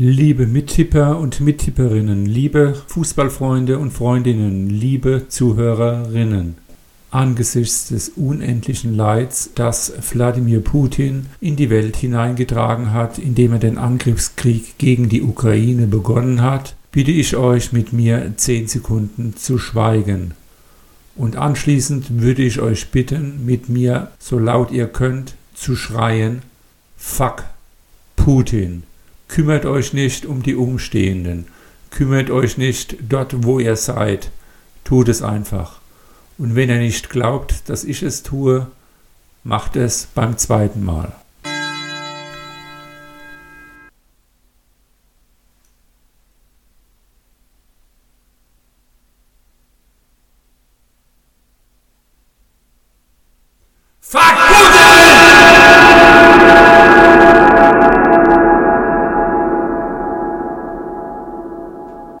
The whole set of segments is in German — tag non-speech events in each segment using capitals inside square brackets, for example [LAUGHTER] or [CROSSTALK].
Liebe Mittipper und Mittipperinnen, liebe Fußballfreunde und Freundinnen, liebe Zuhörerinnen. Angesichts des unendlichen Leids, das Wladimir Putin in die Welt hineingetragen hat, indem er den Angriffskrieg gegen die Ukraine begonnen hat, bitte ich euch mit mir zehn Sekunden zu schweigen. Und anschließend würde ich euch bitten, mit mir, so laut ihr könnt, zu schreien Fuck Putin. Kümmert euch nicht um die Umstehenden. Kümmert euch nicht dort, wo ihr seid. Tut es einfach. Und wenn ihr nicht glaubt, dass ich es tue, macht es beim zweiten Mal.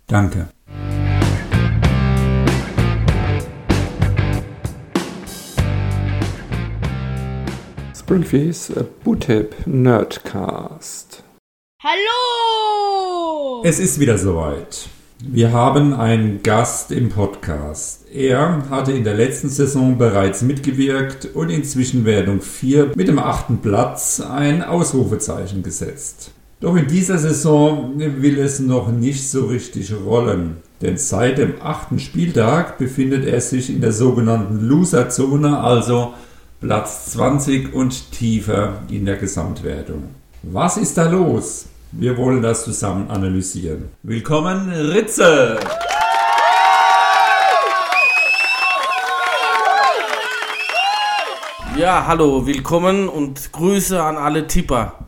Danke. Springfields Bootip Nerdcast. Hallo! Es ist wieder soweit. Wir haben einen Gast im Podcast. Er hatte in der letzten Saison bereits mitgewirkt und in Zwischenwertung 4 mit dem achten Platz ein Ausrufezeichen gesetzt. Doch in dieser Saison will es noch nicht so richtig rollen, denn seit dem achten Spieltag befindet er sich in der sogenannten Loser-Zone, also Platz 20 und tiefer in der Gesamtwertung. Was ist da los? Wir wollen das zusammen analysieren. Willkommen, Ritze! Ja, hallo, willkommen und Grüße an alle Tipper.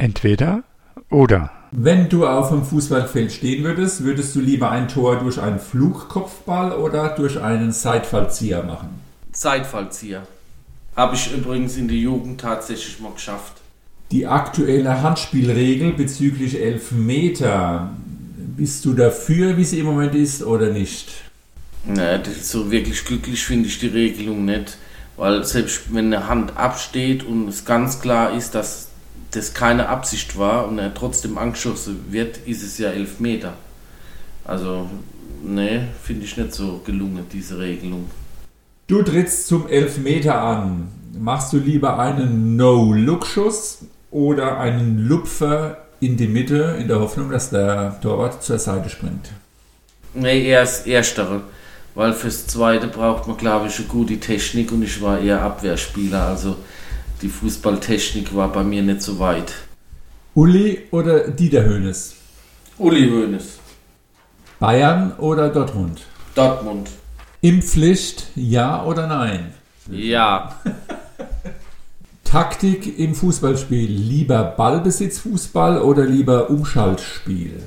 Entweder oder. Wenn du auf dem Fußballfeld stehen würdest, würdest du lieber ein Tor durch einen Flugkopfball oder durch einen Seitfallzieher machen? Seitfallzieher. Habe ich übrigens in der Jugend tatsächlich mal geschafft. Die aktuelle Handspielregel bezüglich Elfmeter, bist du dafür, wie sie im Moment ist, oder nicht? Ne, so wirklich glücklich finde ich die Regelung nicht. Weil selbst wenn eine Hand absteht und es ganz klar ist, dass das keine Absicht war und er trotzdem angeschossen wird, ist es ja elf Meter. Also, ne, finde ich nicht so gelungen, diese Regelung. Du trittst zum Elfmeter an. Machst du lieber einen No-Look-Schuss oder einen Lupfer in die Mitte in der Hoffnung, dass der Torwart zur Seite springt? Ne, eher das Erstere. Weil fürs Zweite braucht man, glaube ich, eine gute Technik und ich war eher Abwehrspieler. Also die Fußballtechnik war bei mir nicht so weit. Uli oder Dieter Hönes? Uli Hoeneß. Bayern oder Dortmund? Dortmund. Impfpflicht, ja oder nein? Ja. Taktik im Fußballspiel. Lieber Ballbesitzfußball oder lieber Umschaltspiel?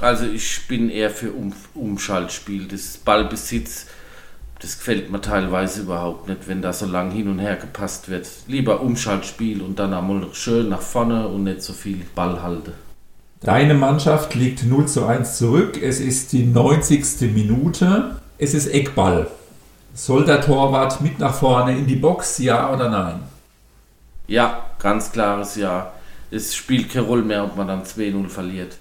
Also ich bin eher für um Umschaltspiel. Das Ballbesitz das gefällt mir teilweise überhaupt nicht, wenn da so lang hin und her gepasst wird. Lieber Umschaltspiel und dann einmal schön nach vorne und nicht so viel Ball halten. Deine Mannschaft liegt 0 zu 1 zurück. Es ist die 90. Minute. Es ist Eckball. Soll der Torwart mit nach vorne in die Box, ja oder nein? Ja, ganz klares Ja. Es spielt keine Rolle mehr, ob man dann 2-0 verliert.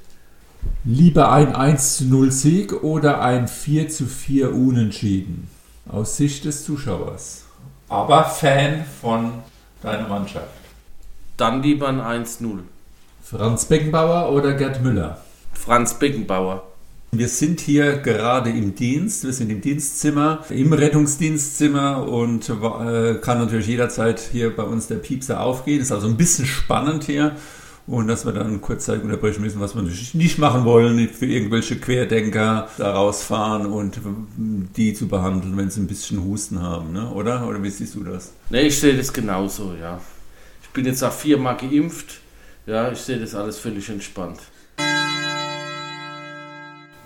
Lieber ein 1 zu 0 Sieg oder ein 4 zu 4 Unentschieden? Aus Sicht des Zuschauers, aber Fan von deiner Mannschaft. Dann lieber ein 1-0. Franz Beckenbauer oder Gerd Müller? Franz Beckenbauer. Wir sind hier gerade im Dienst, wir sind im Dienstzimmer, im Rettungsdienstzimmer und äh, kann natürlich jederzeit hier bei uns der Piepser aufgehen. Ist also ein bisschen spannend hier und dass wir dann kurzzeitig unterbrechen müssen, was wir natürlich nicht machen wollen, für irgendwelche Querdenker da rausfahren und die zu behandeln, wenn sie ein bisschen Husten haben, ne? oder? Oder wie siehst du das? Ne, ich sehe das genauso, ja. Ich bin jetzt auch viermal geimpft, ja, ich sehe das alles völlig entspannt.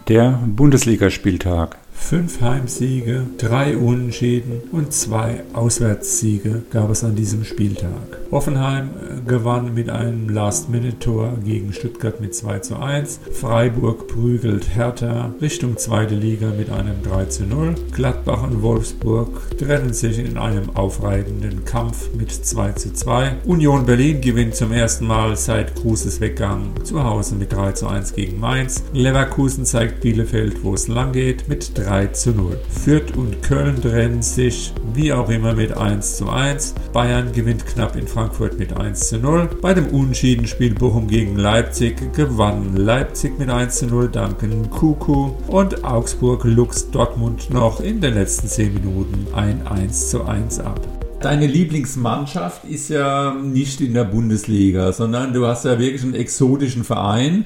Der Bundesligaspieltag. Fünf Heimsiege, drei Unentschieden und zwei Auswärtssiege gab es an diesem Spieltag. Hoffenheim äh, gewann mit einem Last-Minute-Tor gegen Stuttgart mit 2 zu 1. Freiburg prügelt Hertha Richtung zweite Liga mit einem 3 zu 0. Gladbach und Wolfsburg trennen sich in einem aufreibenden Kampf mit 2 zu 2. Union Berlin gewinnt zum ersten Mal seit Kruses Weggang zu Hause mit 3 zu 1 gegen Mainz. Leverkusen zeigt Bielefeld, wo es lang geht, mit 3 3 zu 0. Fürth und Köln trennen sich wie auch immer mit 1 zu 1. Bayern gewinnt knapp in Frankfurt mit 1 zu 0. Bei dem Unentschieden-Spiel Bochum gegen Leipzig gewann Leipzig mit 1 zu 0 danken Kuku und Augsburg luchs Dortmund noch in den letzten 10 Minuten ein 1 zu 1 ab. Deine Lieblingsmannschaft ist ja nicht in der Bundesliga, sondern du hast ja wirklich einen exotischen Verein.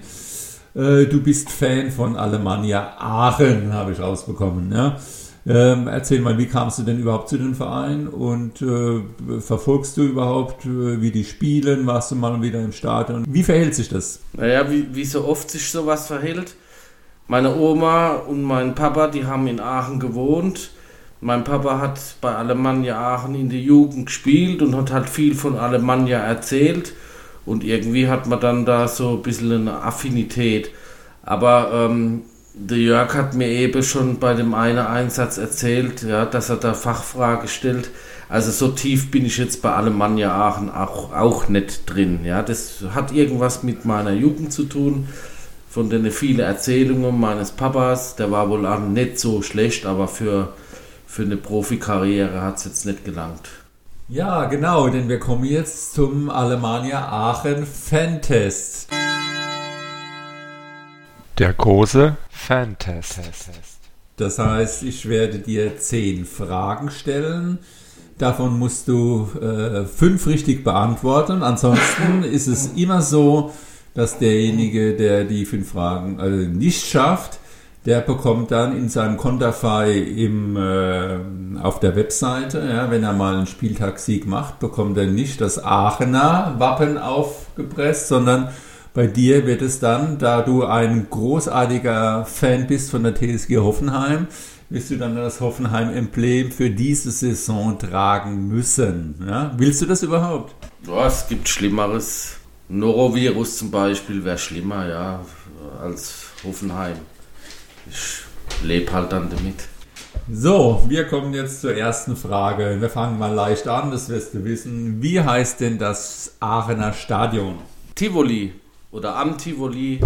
Äh, du bist Fan von Alemannia Aachen, habe ich rausbekommen. Ja? Ähm, erzähl mal, wie kamst du denn überhaupt zu dem Verein und äh, verfolgst du überhaupt, äh, wie die spielen? Warst du mal wieder im Stadion? Wie verhält sich das? Naja, wie, wie so oft sich sowas verhält. Meine Oma und mein Papa, die haben in Aachen gewohnt. Mein Papa hat bei Alemannia Aachen in der Jugend gespielt und hat halt viel von Alemannia erzählt. Und irgendwie hat man dann da so ein bisschen eine Affinität. Aber ähm, der Jörg hat mir eben schon bei dem einen Einsatz erzählt, ja, dass er da Fachfrage stellt. Also so tief bin ich jetzt bei Alemannia Aachen auch, auch nicht drin. Ja. Das hat irgendwas mit meiner Jugend zu tun. Von den vielen Erzählungen meines Papas, der war wohl auch nicht so schlecht, aber für, für eine Profikarriere hat es jetzt nicht gelangt. Ja, genau, denn wir kommen jetzt zum Alemannia Aachen Fantest. Der große Fantest. Das heißt, ich werde dir zehn Fragen stellen. Davon musst du äh, fünf richtig beantworten. Ansonsten [LAUGHS] ist es immer so, dass derjenige, der die fünf Fragen äh, nicht schafft, der bekommt dann in seinem Konterfei im, äh, auf der Webseite, ja, wenn er mal einen Spieltagssieg macht, bekommt er nicht das Aachener Wappen aufgepresst, sondern bei dir wird es dann, da du ein großartiger Fan bist von der TSG Hoffenheim, wirst du dann das Hoffenheim-Emblem für diese Saison tragen müssen. Ja? Willst du das überhaupt? Ja, es gibt Schlimmeres. Norovirus zum Beispiel wäre schlimmer, ja, als Hoffenheim ich lebe halt dann damit. So, wir kommen jetzt zur ersten Frage. Wir fangen mal leicht an, das wirst du wissen. Wie heißt denn das Aachener Stadion? Tivoli oder am Tivoli.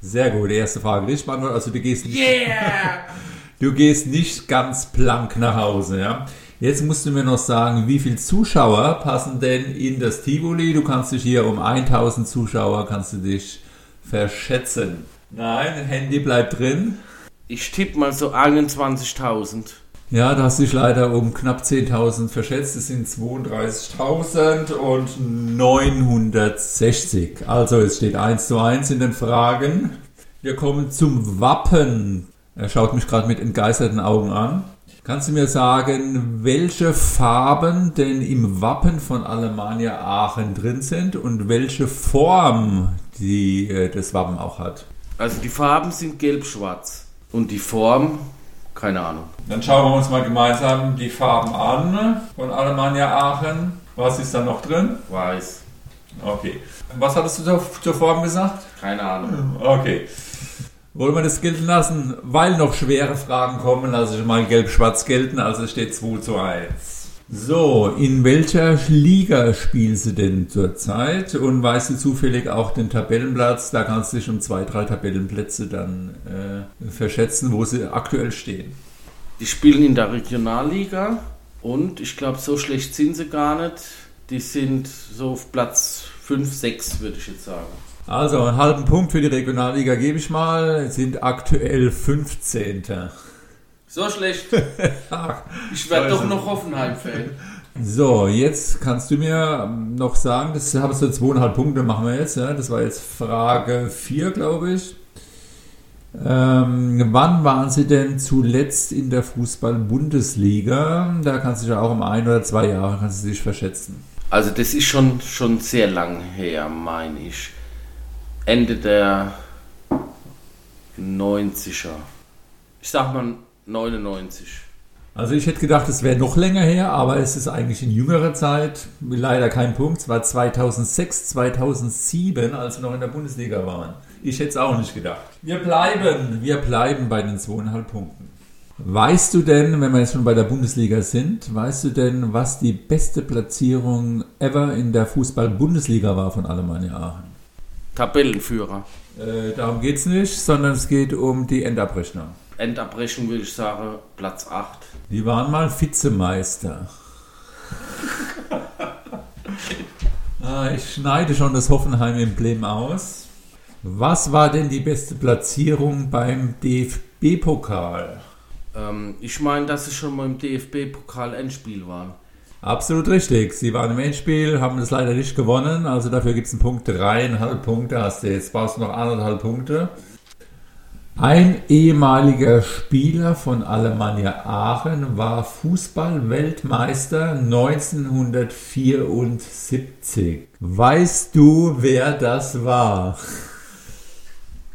Sehr gut, die erste Frage richtig beantwortet. Also du gehst nicht, yeah! [LAUGHS] du gehst nicht ganz blank nach Hause, ja. Jetzt musst du mir noch sagen, wie viele Zuschauer passen denn in das Tivoli? Du kannst dich hier um 1000 Zuschauer kannst du dich verschätzen. Nein, Handy bleibt drin. Ich tippe mal so 21.000. Ja, da hast du dich leider um knapp 10.000 verschätzt. Es sind 32.960. Also es steht 1 zu 1 in den Fragen. Wir kommen zum Wappen. Er schaut mich gerade mit entgeisterten Augen an. Kannst du mir sagen, welche Farben denn im Wappen von Alemannia Aachen drin sind und welche Form die, äh, das Wappen auch hat? Also die Farben sind gelb-schwarz. Und die Form, keine Ahnung. Dann schauen wir uns mal gemeinsam die Farben an von Alemannia Aachen. Was ist da noch drin? Weiß. Okay. Was hattest du zur, zur Form gesagt? Keine Ahnung. Okay. Wollen wir das gelten lassen? Weil noch schwere Fragen kommen, lasse ich mal gelb-schwarz gelten. Also es steht 2 zu 1. So, in welcher Liga spielst du denn zurzeit? Und weißt du zufällig auch den Tabellenplatz? Da kannst du dich um zwei, drei Tabellenplätze dann äh, verschätzen, wo sie aktuell stehen. Die spielen in der Regionalliga und ich glaube, so schlecht sind sie gar nicht. Die sind so auf Platz 5, 6, würde ich jetzt sagen. Also, einen halben Punkt für die Regionalliga gebe ich mal. Sind aktuell 15. So schlecht. [LAUGHS] ich werde doch noch Hoffenheim-Fan. So, jetzt kannst du mir noch sagen, das habe so zweieinhalb Punkte, machen wir jetzt. Ja? Das war jetzt Frage 4, glaube ich. Ähm, wann waren Sie denn zuletzt in der Fußball-Bundesliga? Da kannst du dich ja auch um ein oder zwei Jahre kannst du dich verschätzen. Also das ist schon, schon sehr lang her, meine ich. Ende der 90er. Ich sag mal 99. Also ich hätte gedacht, es wäre noch länger her, aber es ist eigentlich in jüngerer Zeit. Leider kein Punkt. Es war 2006, 2007, als wir noch in der Bundesliga waren. Ich hätte es auch nicht gedacht. Wir bleiben, wir bleiben bei den zweieinhalb Punkten. Weißt du denn, wenn wir jetzt schon bei der Bundesliga sind, weißt du denn, was die beste Platzierung ever in der Fußball-Bundesliga war von Alemannia Aachen? Tabellenführer. Äh, darum geht es nicht, sondern es geht um die Endabrechnung. Endabrechnung würde ich sagen Platz 8. Die waren mal Vizemeister. [LAUGHS] ah, ich schneide schon das Hoffenheim-Emblem aus. Was war denn die beste Platzierung beim DFB-Pokal? Ähm, ich meine, dass sie schon mal im DFB-Pokal Endspiel waren. Absolut richtig. Sie waren im Endspiel, haben es leider nicht gewonnen. Also dafür gibt es einen Punkt. Dreieinhalb Punkte hast du. Jetzt brauchst du noch anderthalb Punkte. Ein ehemaliger Spieler von Alemannia Aachen war Fußball-Weltmeister 1974. Weißt du, wer das war?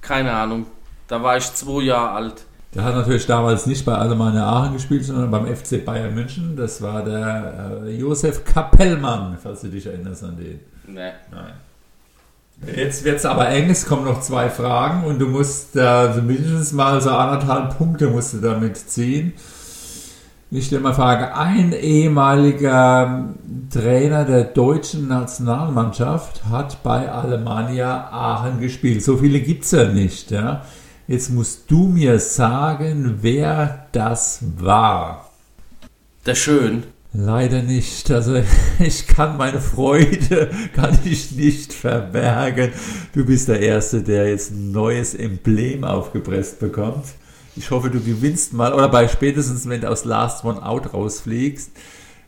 Keine Ahnung. Da war ich zwei Jahre alt. Der hat natürlich damals nicht bei Alemannia Aachen gespielt, sondern beim FC Bayern München. Das war der äh, Josef Kapellmann, falls du dich erinnerst an den. Nee. Nein. Jetzt wird es aber eng, es kommen noch zwei Fragen und du musst da also mindestens mal so anderthalb Punkte musst du damit ziehen. Ich stelle mal Frage, ein ehemaliger Trainer der deutschen Nationalmannschaft hat bei Alemannia Aachen gespielt. So viele gibt es ja nicht. Ja? Jetzt musst du mir sagen, wer das war. Der Schön. Leider nicht. Also [LAUGHS] ich kann meine Freude [LAUGHS] kann ich nicht verbergen. Du bist der Erste, der jetzt ein neues Emblem aufgepresst bekommt. Ich hoffe, du gewinnst mal oder bei spätestens, wenn du aus Last One Out rausfliegst,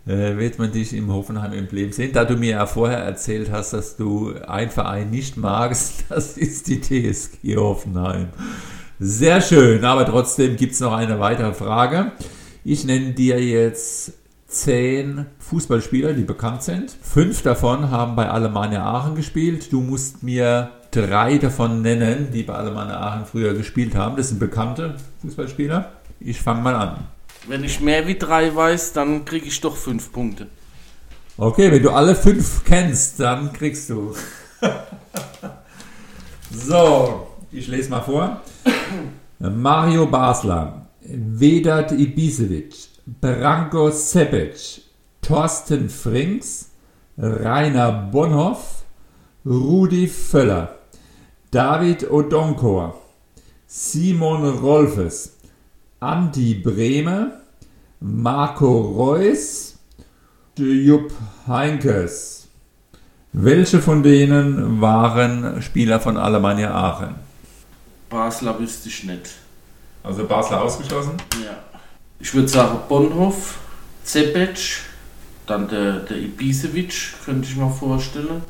äh, wird man dich im Hoffenheim-Emblem sehen. Da du mir ja vorher erzählt hast, dass du einen Verein nicht magst, [LAUGHS] das ist die TSG Hoffenheim. Sehr schön, aber trotzdem gibt es noch eine weitere Frage. Ich nenne dir jetzt zehn Fußballspieler, die bekannt sind. Fünf davon haben bei Alemannia Aachen gespielt. Du musst mir drei davon nennen, die bei Alemannia Aachen früher gespielt haben. Das sind bekannte Fußballspieler. Ich fange mal an. Wenn ich mehr wie drei weiß, dann kriege ich doch fünf Punkte. Okay, wenn du alle fünf kennst, dann kriegst du. [LAUGHS] so, ich lese mal vor. Mario Basler, Vedat Ibisevic, Branko Sepic, Thorsten Frings, Rainer Bonhoff, Rudi Völler, David Odonkor, Simon Rolfes, Andi Brehme, Marco Reus, Jupp Heinkes. Welche von denen waren Spieler von Alemannia Aachen? Basler wüsste ich nicht. Also Basler ausgeschlossen? Ja. Ich würde sagen Bonhoff, Zepic, dann der, der Ibisevic, könnte ich mir vorstellen.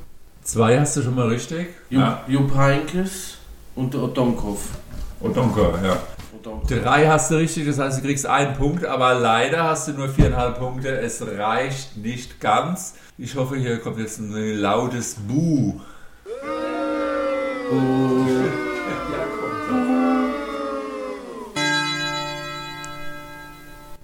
Zwei hast du schon mal richtig. Jupp, ja. Jupp Heinkes und der Odonkov. Odonkov, ja. Drei hast du richtig, das heißt, du kriegst einen Punkt, aber leider hast du nur viereinhalb Punkte. Es reicht nicht ganz. Ich hoffe, hier kommt jetzt ein lautes Buh. Oh.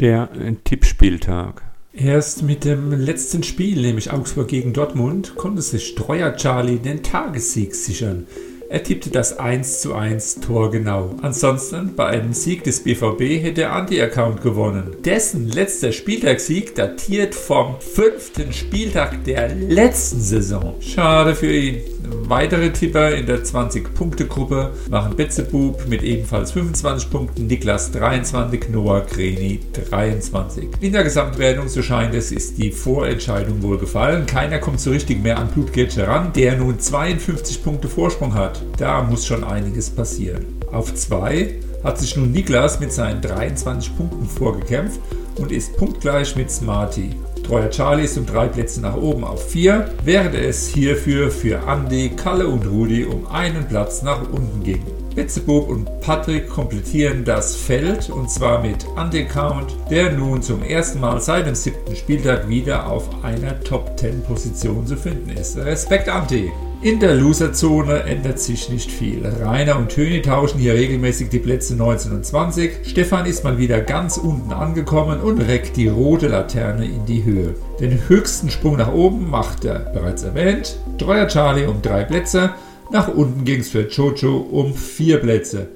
Der Tippspieltag. Erst mit dem letzten Spiel, nämlich Augsburg gegen Dortmund, konnte sich Streuer Charlie den Tagessieg sichern. Er tippte das 1 zu 1 Tor genau. Ansonsten, bei einem Sieg des BVB hätte der Anti-Account gewonnen. Dessen letzter Spieltagssieg datiert vom fünften Spieltag der letzten Saison. Schade für ihn. Weitere Tipper in der 20-Punkte-Gruppe waren Betzebub mit ebenfalls 25 Punkten, Niklas 23, Noah Greni 23. In der Gesamtwertung, so scheint es, ist die Vorentscheidung wohl gefallen. Keiner kommt so richtig mehr an Blutgeld heran, der nun 52 Punkte Vorsprung hat. Da muss schon einiges passieren. Auf 2 hat sich nun Niklas mit seinen 23 Punkten vorgekämpft und ist punktgleich mit Smarty. Treuer Charlie ist um drei Plätze nach oben auf 4, während es hierfür für Andy, Kalle und Rudi um einen Platz nach unten ging. Betzebub und Patrick komplettieren das Feld und zwar mit Andy Count, der nun zum ersten Mal seit dem siebten Spieltag wieder auf einer Top 10 Position zu finden ist. Respekt Andy! In der Loserzone ändert sich nicht viel. Rainer und Töni tauschen hier regelmäßig die Plätze 19 und 20. Stefan ist mal wieder ganz unten angekommen und reckt die rote Laterne in die Höhe. Den höchsten Sprung nach oben macht er, bereits erwähnt, Treuer Charlie um drei Plätze. Nach unten ging es für Jojo um vier Plätze.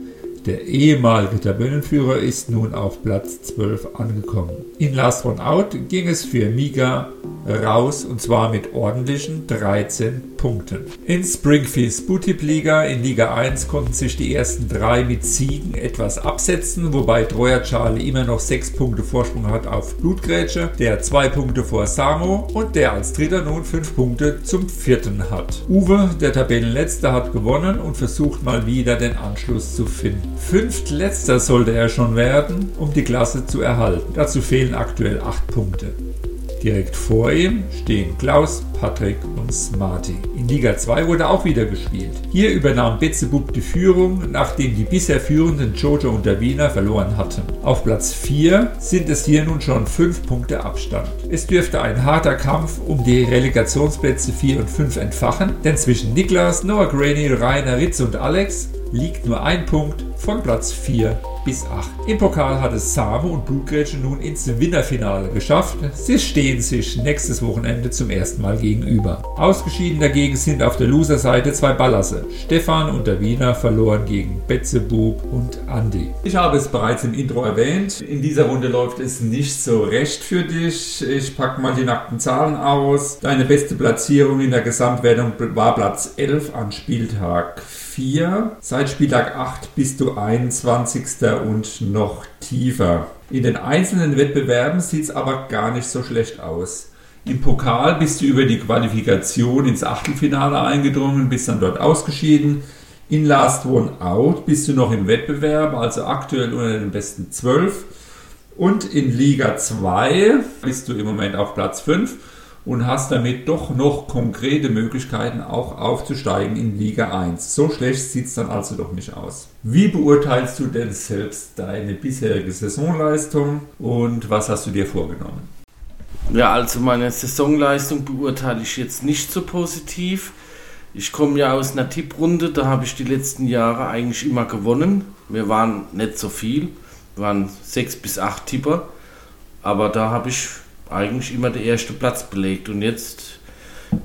Der ehemalige Tabellenführer ist nun auf Platz 12 angekommen. In Last One Out ging es für Miga raus und zwar mit ordentlichen 13 Punkten. In Springfields Bootip Liga in Liga 1 konnten sich die ersten drei mit Siegen etwas absetzen, wobei Treuer Charlie immer noch 6 Punkte Vorsprung hat auf Blutgrätsche, der 2 Punkte vor Samo und der als dritter nun 5 Punkte zum vierten hat. Uwe, der Tabellenletzte, hat gewonnen und versucht mal wieder den Anschluss zu finden. Fünftletzter sollte er schon werden, um die Klasse zu erhalten. Dazu fehlen aktuell 8 Punkte. Direkt vor ihm stehen Klaus, Patrick und Smarty. In Liga 2 wurde auch wieder gespielt. Hier übernahm Betzebub die Führung, nachdem die bisher führenden Jojo und der Wiener verloren hatten. Auf Platz 4 sind es hier nun schon 5 Punkte Abstand. Es dürfte ein harter Kampf um die Relegationsplätze 4 und 5 entfachen, denn zwischen Niklas, Noah Graney, Rainer, Ritz und Alex liegt nur ein Punkt von Platz 4 bis 8. Im Pokal hat es Same und Blutgrätsche nun ins Winterfinale geschafft. Sie stehen sich nächstes Wochenende zum ersten Mal gegenüber. Ausgeschieden dagegen sind auf der Loser-Seite zwei Ballasse. Stefan und der Wiener verloren gegen Betzebub und Andi. Ich habe es bereits im Intro erwähnt. In dieser Runde läuft es nicht so recht für dich. Ich packe mal die nackten Zahlen aus. Deine beste Platzierung in der Gesamtwertung war Platz 11 an Spieltag 4. Seit Spieltag 8 bist du 21. und noch tiefer. In den einzelnen Wettbewerben sieht es aber gar nicht so schlecht aus. Im Pokal bist du über die Qualifikation ins Achtelfinale eingedrungen, bist dann dort ausgeschieden. In Last One Out bist du noch im Wettbewerb, also aktuell unter den besten 12. Und in Liga 2 bist du im Moment auf Platz 5 und hast damit doch noch konkrete Möglichkeiten auch aufzusteigen in Liga 1. So schlecht sieht es dann also doch nicht aus. Wie beurteilst du denn selbst deine bisherige Saisonleistung und was hast du dir vorgenommen? Ja, also meine Saisonleistung beurteile ich jetzt nicht so positiv. Ich komme ja aus einer Tipprunde, da habe ich die letzten Jahre eigentlich immer gewonnen. Wir waren nicht so viel, wir waren sechs bis acht Tipper, aber da habe ich eigentlich immer der erste Platz belegt. Und jetzt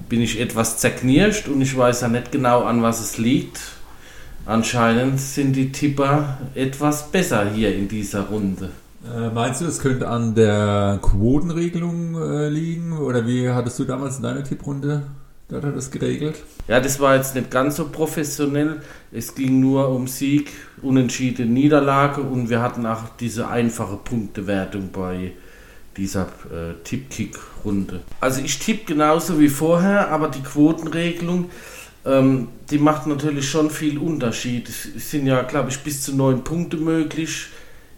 bin ich etwas zerknirscht und ich weiß ja nicht genau, an was es liegt. Anscheinend sind die Tipper etwas besser hier in dieser Runde. Äh, meinst du, es könnte an der Quotenregelung äh, liegen? Oder wie hattest du damals in deiner Tipprunde dort hat das geregelt? Ja, das war jetzt nicht ganz so professionell. Es ging nur um Sieg, Unentschieden, Niederlage und wir hatten auch diese einfache Punktewertung bei dieser äh, Tippkick-Runde. Also ich tippe genauso wie vorher, aber die Quotenregelung, ähm, die macht natürlich schon viel Unterschied. Es sind ja, glaube ich, bis zu neun Punkte möglich.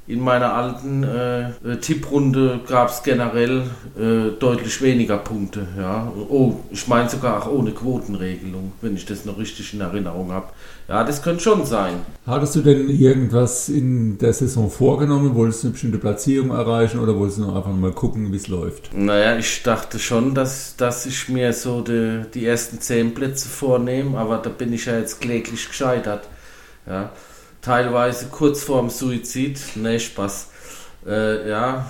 In meiner alten äh, äh Tipprunde gab es generell äh, deutlich weniger Punkte. Ja. Oh, ich meine sogar auch ohne Quotenregelung, wenn ich das noch richtig in Erinnerung habe. Ja, das könnte schon sein. Hattest du denn irgendwas in der Saison vorgenommen? Wolltest du eine bestimmte Platzierung erreichen oder wolltest du nur einfach mal gucken, wie es läuft? Naja, ich dachte schon, dass, dass ich mir so die, die ersten zehn Plätze vornehme, aber da bin ich ja jetzt kläglich gescheitert. Ja teilweise kurz vorm Suizid. Ne, Spaß. Äh, ja,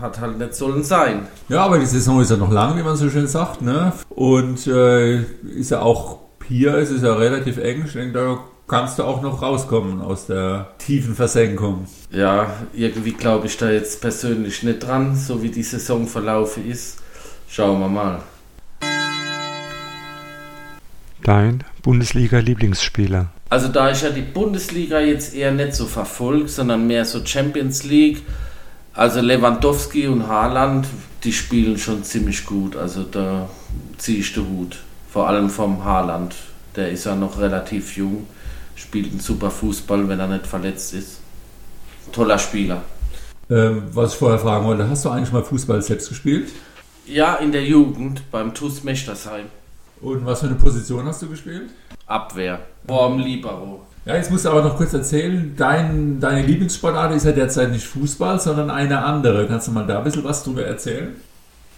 hat halt nicht sollen sein. Ja, aber die Saison ist ja noch lang, wie man so schön sagt, ne? Und äh, ist ja auch hier, ist es ja relativ eng. Ich denke, da kannst du auch noch rauskommen aus der tiefen Versenkung. Ja, irgendwie glaube ich da jetzt persönlich nicht dran, so wie die Saison verlaufen ist. Schauen wir mal. Dein Bundesliga-Lieblingsspieler? Also da ich ja die Bundesliga jetzt eher nicht so verfolge, sondern mehr so Champions League, also Lewandowski und Haaland, die spielen schon ziemlich gut. Also da ziehe ich den Hut. Vor allem vom Haaland. Der ist ja noch relativ jung, spielt einen super Fußball, wenn er nicht verletzt ist. Toller Spieler. Ähm, was ich vorher fragen wollte, hast du eigentlich mal Fußball selbst gespielt? Ja, in der Jugend beim TuS Mechtersheim. Und was für eine Position hast du gespielt? Abwehr. Borm Libero. Ja, jetzt musst du aber noch kurz erzählen, dein, deine Lieblingssportart ist ja derzeit nicht Fußball, sondern eine andere. Kannst du mal da ein bisschen was drüber erzählen?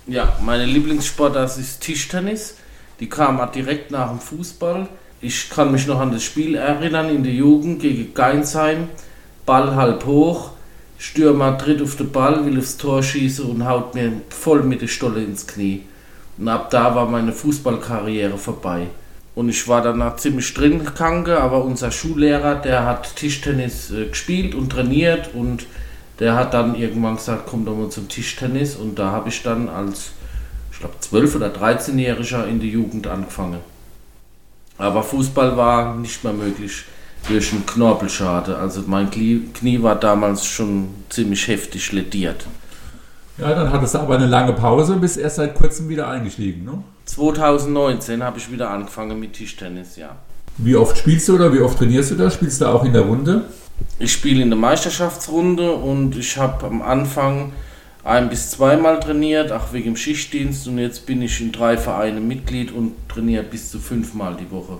Ja, meine Lieblingssportart ist Tischtennis. Die kam direkt nach dem Fußball. Ich kann mich noch an das Spiel erinnern in der Jugend gegen Geinsheim. Ball halb hoch, Stürmer tritt auf den Ball, will aufs Tor schießen und haut mir voll mit der Stolle ins Knie. Und ab da war meine Fußballkarriere vorbei. Und ich war danach ziemlich drin gegangen, aber unser Schullehrer, der hat Tischtennis äh, gespielt und trainiert und der hat dann irgendwann gesagt, komm doch mal zum Tischtennis. Und da habe ich dann als, ich glaube, 12- oder 13-Jähriger in die Jugend angefangen. Aber Fußball war nicht mehr möglich durch einen Knorpelschade. Also mein Knie war damals schon ziemlich heftig lediert. Ja, dann hattest du aber eine lange Pause, bis erst seit kurzem wieder eingestiegen, ne? 2019 habe ich wieder angefangen mit Tischtennis, ja. Wie oft spielst du oder wie oft trainierst du da? Spielst du auch in der Runde? Ich spiele in der Meisterschaftsrunde und ich habe am Anfang ein bis zweimal trainiert, auch wegen dem Schichtdienst und jetzt bin ich in drei Vereinen Mitglied und trainiere bis zu fünfmal die Woche.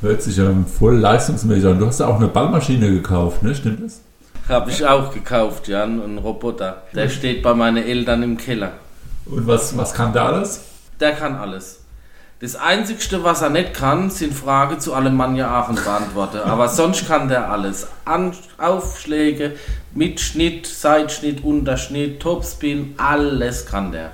Hört sich ja voll leistungsmäßig an. Du hast ja auch eine Ballmaschine gekauft, ne? Stimmt das? Habe ich auch gekauft, ja, einen Roboter. Der steht bei meinen Eltern im Keller. Und was, was kann der alles? Der kann alles. Das Einzigste, was er nicht kann, sind Fragen zu Alemannia Aachen beantworten. Aber [LAUGHS] sonst kann der alles. An Aufschläge, Mitschnitt, Seitschnitt, Unterschnitt, Topspin, alles kann der.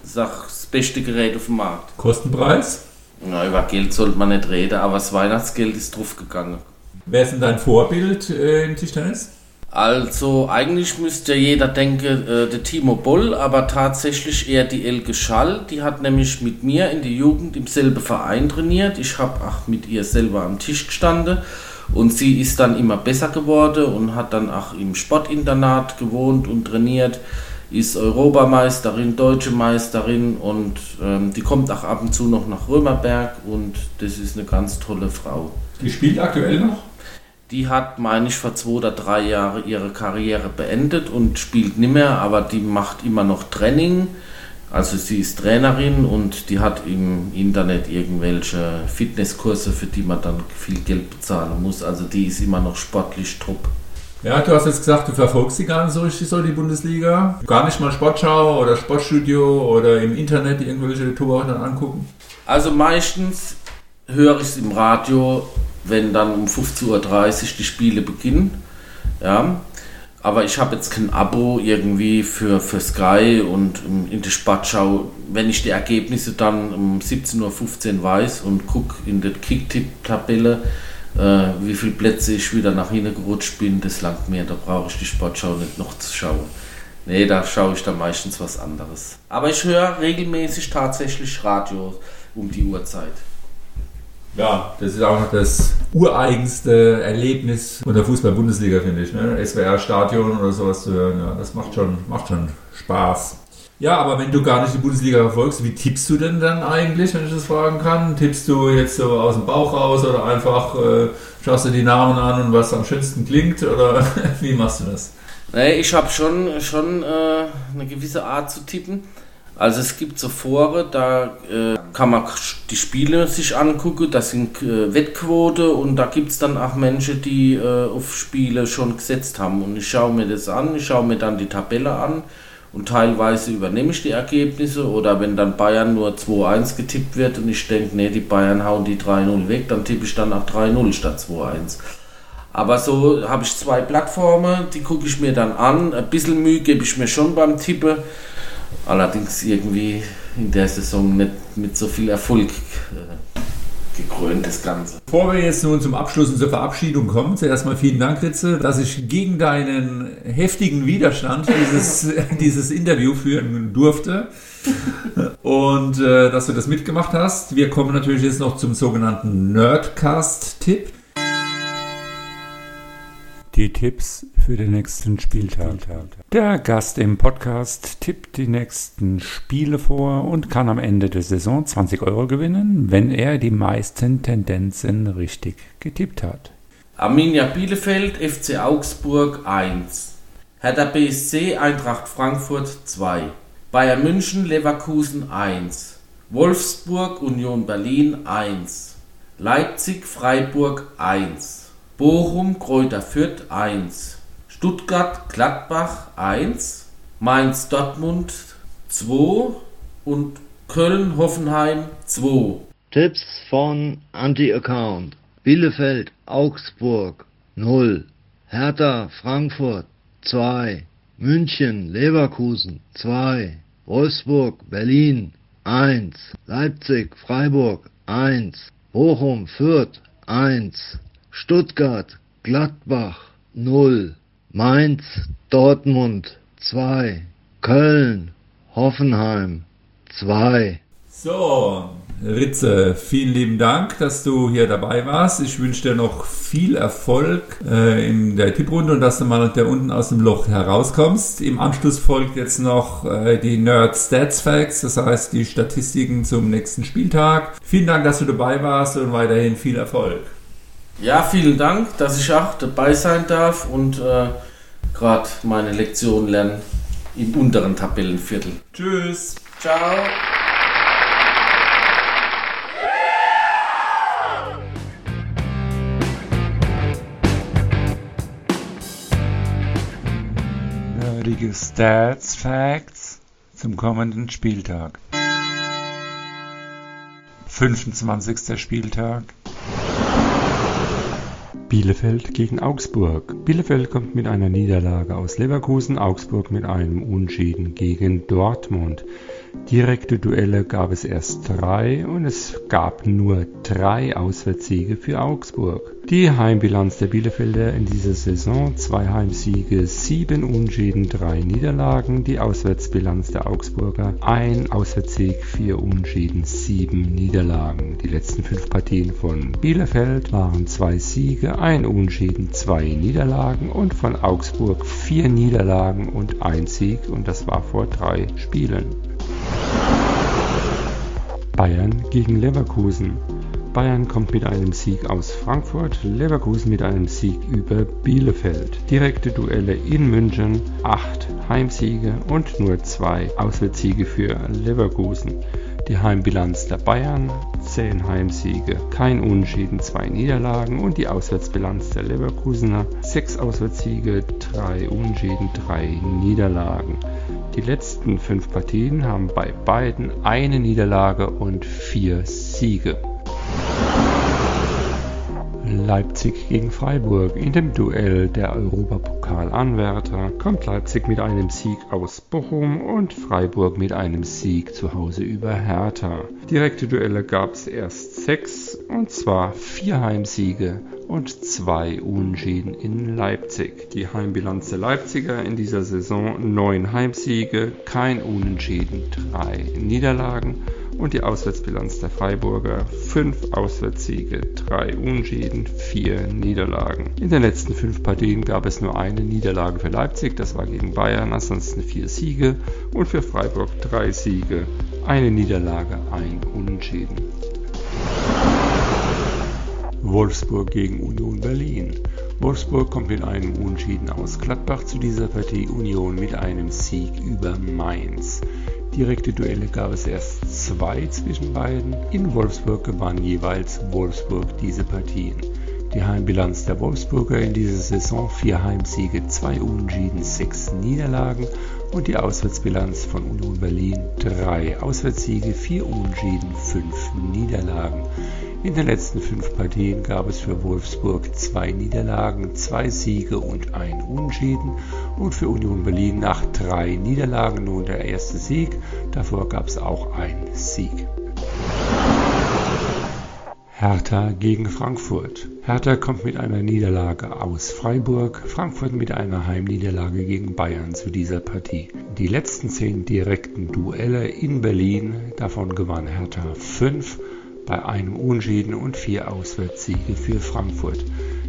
Das ist auch das beste Gerät auf dem Markt. Kostenpreis? Na, über Geld sollte man nicht reden, aber das Weihnachtsgeld ist draufgegangen. Wer ist denn dein Vorbild äh, im Tischtennis? Also eigentlich müsste jeder denken, äh, der Timo Boll, aber tatsächlich eher die Elke Schall. Die hat nämlich mit mir in der Jugend im selben Verein trainiert. Ich habe auch mit ihr selber am Tisch gestanden und sie ist dann immer besser geworden und hat dann auch im Sportinternat gewohnt und trainiert. Ist Europameisterin, deutsche Meisterin und ähm, die kommt auch ab und zu noch nach Römerberg und das ist eine ganz tolle Frau. Die spielt aktuell noch? Die hat, meine ich, vor zwei oder drei Jahren ihre Karriere beendet und spielt nicht mehr, aber die macht immer noch Training. Also sie ist Trainerin und die hat im Internet irgendwelche Fitnesskurse, für die man dann viel Geld bezahlen muss. Also die ist immer noch sportlich trupp. Ja, du hast jetzt gesagt, du verfolgst die gar nicht so richtig so, die Bundesliga. Gar nicht mal Sportschau oder Sportstudio oder im Internet irgendwelche Tore angucken? Also meistens höre ich es im Radio wenn dann um 15.30 Uhr die Spiele beginnen. Ja. Aber ich habe jetzt kein Abo irgendwie für, für Sky und in der Sportschau, wenn ich die Ergebnisse dann um 17.15 Uhr weiß und gucke in der Kicktipp-Tabelle, äh, wie viele Plätze ich wieder nach hinten gerutscht bin, das langt mir, da brauche ich die Sportschau nicht noch zu schauen. Nee, da schaue ich dann meistens was anderes. Aber ich höre regelmäßig tatsächlich Radio um die Uhrzeit. Ja, das ist auch noch das ureigenste Erlebnis von der Fußball-Bundesliga, finde ich. Ne? SWR-Stadion oder sowas zu hören, ja, das macht schon, macht schon Spaß. Ja, aber wenn du gar nicht die Bundesliga verfolgst, wie tippst du denn dann eigentlich, wenn ich das fragen kann? Tippst du jetzt so aus dem Bauch raus oder einfach äh, schaust du die Namen an und was am schönsten klingt oder [LAUGHS] wie machst du das? Nee, ich habe schon, schon äh, eine gewisse Art zu tippen. Also es gibt so Foren, da äh, kann man die Spiele sich angucken, das sind äh, Wettquote und da gibt es dann auch Menschen, die äh, auf Spiele schon gesetzt haben. Und ich schaue mir das an, ich schaue mir dann die Tabelle an und teilweise übernehme ich die Ergebnisse oder wenn dann Bayern nur 2-1 getippt wird und ich denke, nee, die Bayern hauen die 3-0 weg, dann tippe ich dann auch 3-0 statt 2-1. Aber so habe ich zwei Plattformen, die gucke ich mir dann an. Ein bisschen Mühe gebe ich mir schon beim Tippen allerdings irgendwie in der Saison nicht mit so viel Erfolg äh, gekrönt, das Ganze. Bevor wir jetzt nun zum Abschluss und zur Verabschiedung kommen, zuerst mal vielen Dank, Ritze, dass ich gegen deinen heftigen Widerstand dieses, [LAUGHS] dieses Interview führen durfte [LAUGHS] und äh, dass du das mitgemacht hast. Wir kommen natürlich jetzt noch zum sogenannten Nerdcast-Tipp. Die Tipps für den nächsten Spieltag. Der Gast im Podcast tippt die nächsten Spiele vor und kann am Ende der Saison 20 Euro gewinnen, wenn er die meisten Tendenzen richtig getippt hat. Arminia Bielefeld, FC Augsburg 1. Hertha BSC, Eintracht Frankfurt 2. Bayern München, Leverkusen 1. Wolfsburg, Union Berlin 1. Leipzig, Freiburg 1. Bochum, Kräuter Fürth 1, Stuttgart, Gladbach 1, Mainz, Dortmund 2 und Köln, Hoffenheim 2. Tipps von Anti-Account. Bielefeld, Augsburg 0. Hertha, Frankfurt 2. München, Leverkusen 2. Wolfsburg, Berlin 1. Leipzig, Freiburg 1. Bochum, Fürth 1. Stuttgart, Gladbach 0. Mainz, Dortmund 2. Köln, Hoffenheim 2. So, Ritze, vielen lieben Dank, dass du hier dabei warst. Ich wünsche dir noch viel Erfolg äh, in der Tipprunde und dass du mal da unten aus dem Loch herauskommst. Im Anschluss folgt jetzt noch äh, die Nerd Stats Facts, das heißt die Statistiken zum nächsten Spieltag. Vielen Dank, dass du dabei warst und weiterhin viel Erfolg. Ja, vielen Dank, dass ich auch dabei sein darf und äh, gerade meine Lektion lernen im unteren Tabellenviertel. Tschüss. Ciao. Nerdige Stats Facts zum kommenden Spieltag. 25. Spieltag. Bielefeld gegen Augsburg. Bielefeld kommt mit einer Niederlage aus Leverkusen, Augsburg mit einem Unschieden gegen Dortmund. Direkte Duelle gab es erst drei und es gab nur drei Auswärtssiege für Augsburg. Die Heimbilanz der Bielefelder in dieser Saison: zwei Heimsiege, sieben Unentschieden, drei Niederlagen. Die Auswärtsbilanz der Augsburger: ein Auswärtssieg, vier Unentschieden, sieben Niederlagen. Die letzten fünf Partien von Bielefeld waren zwei Siege, ein Unentschieden, zwei Niederlagen und von Augsburg vier Niederlagen und ein Sieg und das war vor drei Spielen. Bayern gegen Leverkusen. Bayern kommt mit einem Sieg aus Frankfurt, Leverkusen mit einem Sieg über Bielefeld. Direkte Duelle in München, acht Heimsiege und nur zwei Auswärtssiege für Leverkusen. Die Heimbilanz der Bayern: 10 Heimsiege, kein Unentschieden, 2 Niederlagen und die Auswärtsbilanz der Leverkusener: 6 Auswärtssiege, 3 Unentschieden, 3 Niederlagen. Die letzten 5 Partien haben bei beiden eine Niederlage und 4 Siege. Leipzig gegen Freiburg. In dem Duell der Europapokalanwärter kommt Leipzig mit einem Sieg aus Bochum und Freiburg mit einem Sieg zu Hause über Hertha. Direkte Duelle gab es erst sechs, und zwar vier Heimsiege und zwei Unentschieden in Leipzig. Die Heimbilanz der Leipziger in dieser Saison neun Heimsiege, kein Unentschieden, drei Niederlagen und die Auswärtsbilanz der Freiburger 5 Auswärtssiege, 3 Unentschieden, 4 Niederlagen. In den letzten 5 Partien gab es nur eine Niederlage für Leipzig, das war gegen Bayern, ansonsten 4 Siege und für Freiburg 3 Siege, eine Niederlage, ein Unentschieden. Wolfsburg gegen Union Berlin. Wolfsburg kommt mit einem Unentschieden aus Gladbach zu dieser Partie, Union mit einem Sieg über Mainz. Direkte Duelle gab es erst zwei zwischen beiden. In Wolfsburg gewann jeweils Wolfsburg diese Partien. Die Heimbilanz der Wolfsburger in dieser Saison: vier Heimsiege, zwei Unentschieden, sechs Niederlagen und die Auswärtsbilanz von Union Berlin: drei Auswärtssiege, vier Unentschieden, fünf Niederlagen. In den letzten fünf Partien gab es für Wolfsburg zwei Niederlagen, zwei Siege und ein Unentschieden und für Union Berlin nach drei Niederlagen nun der erste Sieg, davor gab es auch einen Sieg. Hertha gegen Frankfurt. Hertha kommt mit einer Niederlage aus Freiburg, Frankfurt mit einer Heimniederlage gegen Bayern zu dieser Partie. Die letzten zehn direkten Duelle in Berlin, davon gewann Hertha fünf bei einem Unentschieden und vier Auswärtssiege für Frankfurt.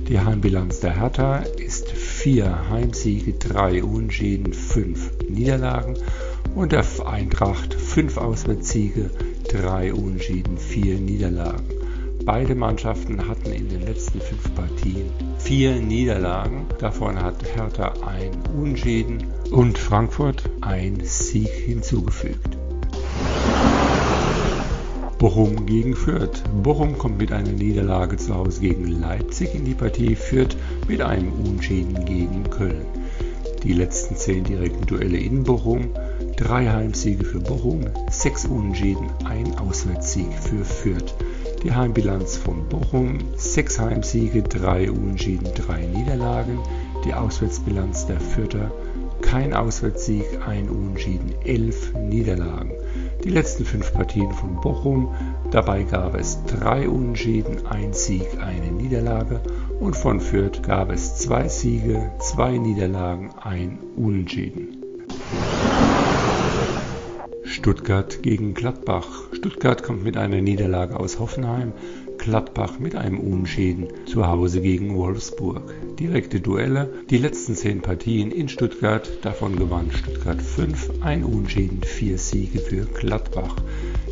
Die Heimbilanz der Hertha ist vier Heimsiege, drei Unentschieden, fünf Niederlagen und der Eintracht fünf Auswärtssiege, drei Unentschieden, vier Niederlagen. Beide Mannschaften hatten in den letzten fünf Partien vier Niederlagen. Davon hat Hertha ein Unentschieden und Frankfurt ein Sieg hinzugefügt. Bochum gegen Fürth. Bochum kommt mit einer Niederlage zu Hause gegen Leipzig in die Partie, Fürth mit einem Unentschieden gegen Köln. Die letzten zehn direkten Duelle in Bochum drei Heimsiege für Bochum, sechs Unentschieden, ein Auswärtssieg für Fürth. Die Heimbilanz von Bochum, sechs Heimsiege, drei Unentschieden, drei Niederlagen. Die Auswärtsbilanz der Fürther, kein Auswärtssieg, ein Unentschieden, elf Niederlagen. Die letzten fünf Partien von Bochum, dabei gab es drei Unentschieden, ein Sieg, eine Niederlage und von Fürth gab es zwei Siege, zwei Niederlagen, ein Unentschieden. Stuttgart gegen Gladbach. Stuttgart kommt mit einer Niederlage aus Hoffenheim, Gladbach mit einem Unschäden zu Hause gegen Wolfsburg. Direkte Duelle, die letzten zehn Partien in Stuttgart, davon gewann Stuttgart 5, ein Unschäden, vier Siege für Gladbach.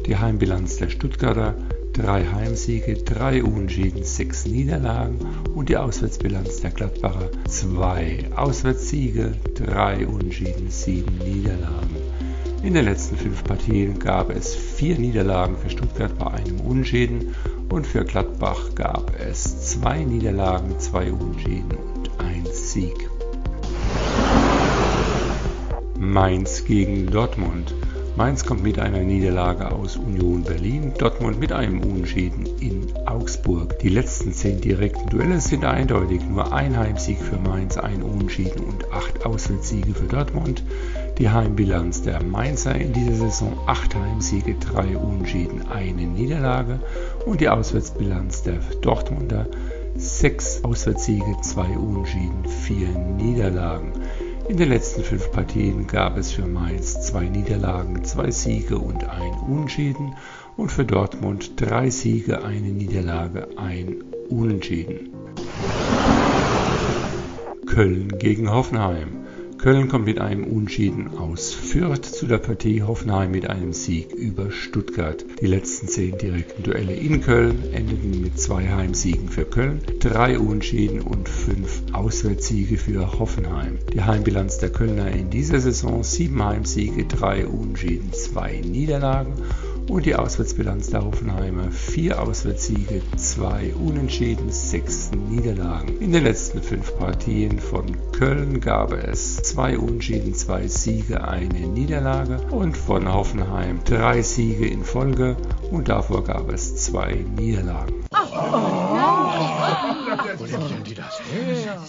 Die Heimbilanz der Stuttgarter, drei Heimsiege, drei Unschäden, sechs Niederlagen und die Auswärtsbilanz der Gladbacher, zwei Auswärtssiege, drei Unschäden, sieben Niederlagen. In den letzten fünf Partien gab es vier Niederlagen für Stuttgart bei einem Unschäden und für Gladbach gab es zwei Niederlagen, zwei Unschäden und ein Sieg. Mainz gegen Dortmund. Mainz kommt mit einer Niederlage aus Union Berlin, Dortmund mit einem Unentschieden in Augsburg. Die letzten zehn direkten Duelle sind eindeutig. Nur ein Heimsieg für Mainz, ein Unentschieden und acht Auswärtssiege für Dortmund. Die Heimbilanz der Mainzer in dieser Saison acht Heimsiege, drei Unentschieden, eine Niederlage und die Auswärtsbilanz der Dortmunder sechs Auswärtssiege, zwei Unentschieden, vier Niederlagen. In den letzten fünf Partien gab es für Mainz zwei Niederlagen, zwei Siege und ein Unentschieden und für Dortmund drei Siege, eine Niederlage, ein Unentschieden. Köln gegen Hoffenheim. Köln kommt mit einem Unentschieden aus Fürth zu der Partie Hoffenheim mit einem Sieg über Stuttgart. Die letzten zehn direkten Duelle in Köln endeten mit zwei Heimsiegen für Köln, drei Unentschieden und fünf Auswärtssiege für Hoffenheim. Die Heimbilanz der Kölner in dieser Saison sieben Heimsiege, drei Unentschieden, zwei Niederlagen und die Auswärtsbilanz der Hoffenheimer vier Auswärtssiege, zwei Unentschieden, sechs Niederlagen. In den letzten fünf Partien von Köln gab es zwei Unentschieden, zwei Siege, eine Niederlage und von Hoffenheim drei Siege in Folge und davor gab es zwei Niederlagen. Oh, oh, oh. Wo nimmt denn die das her?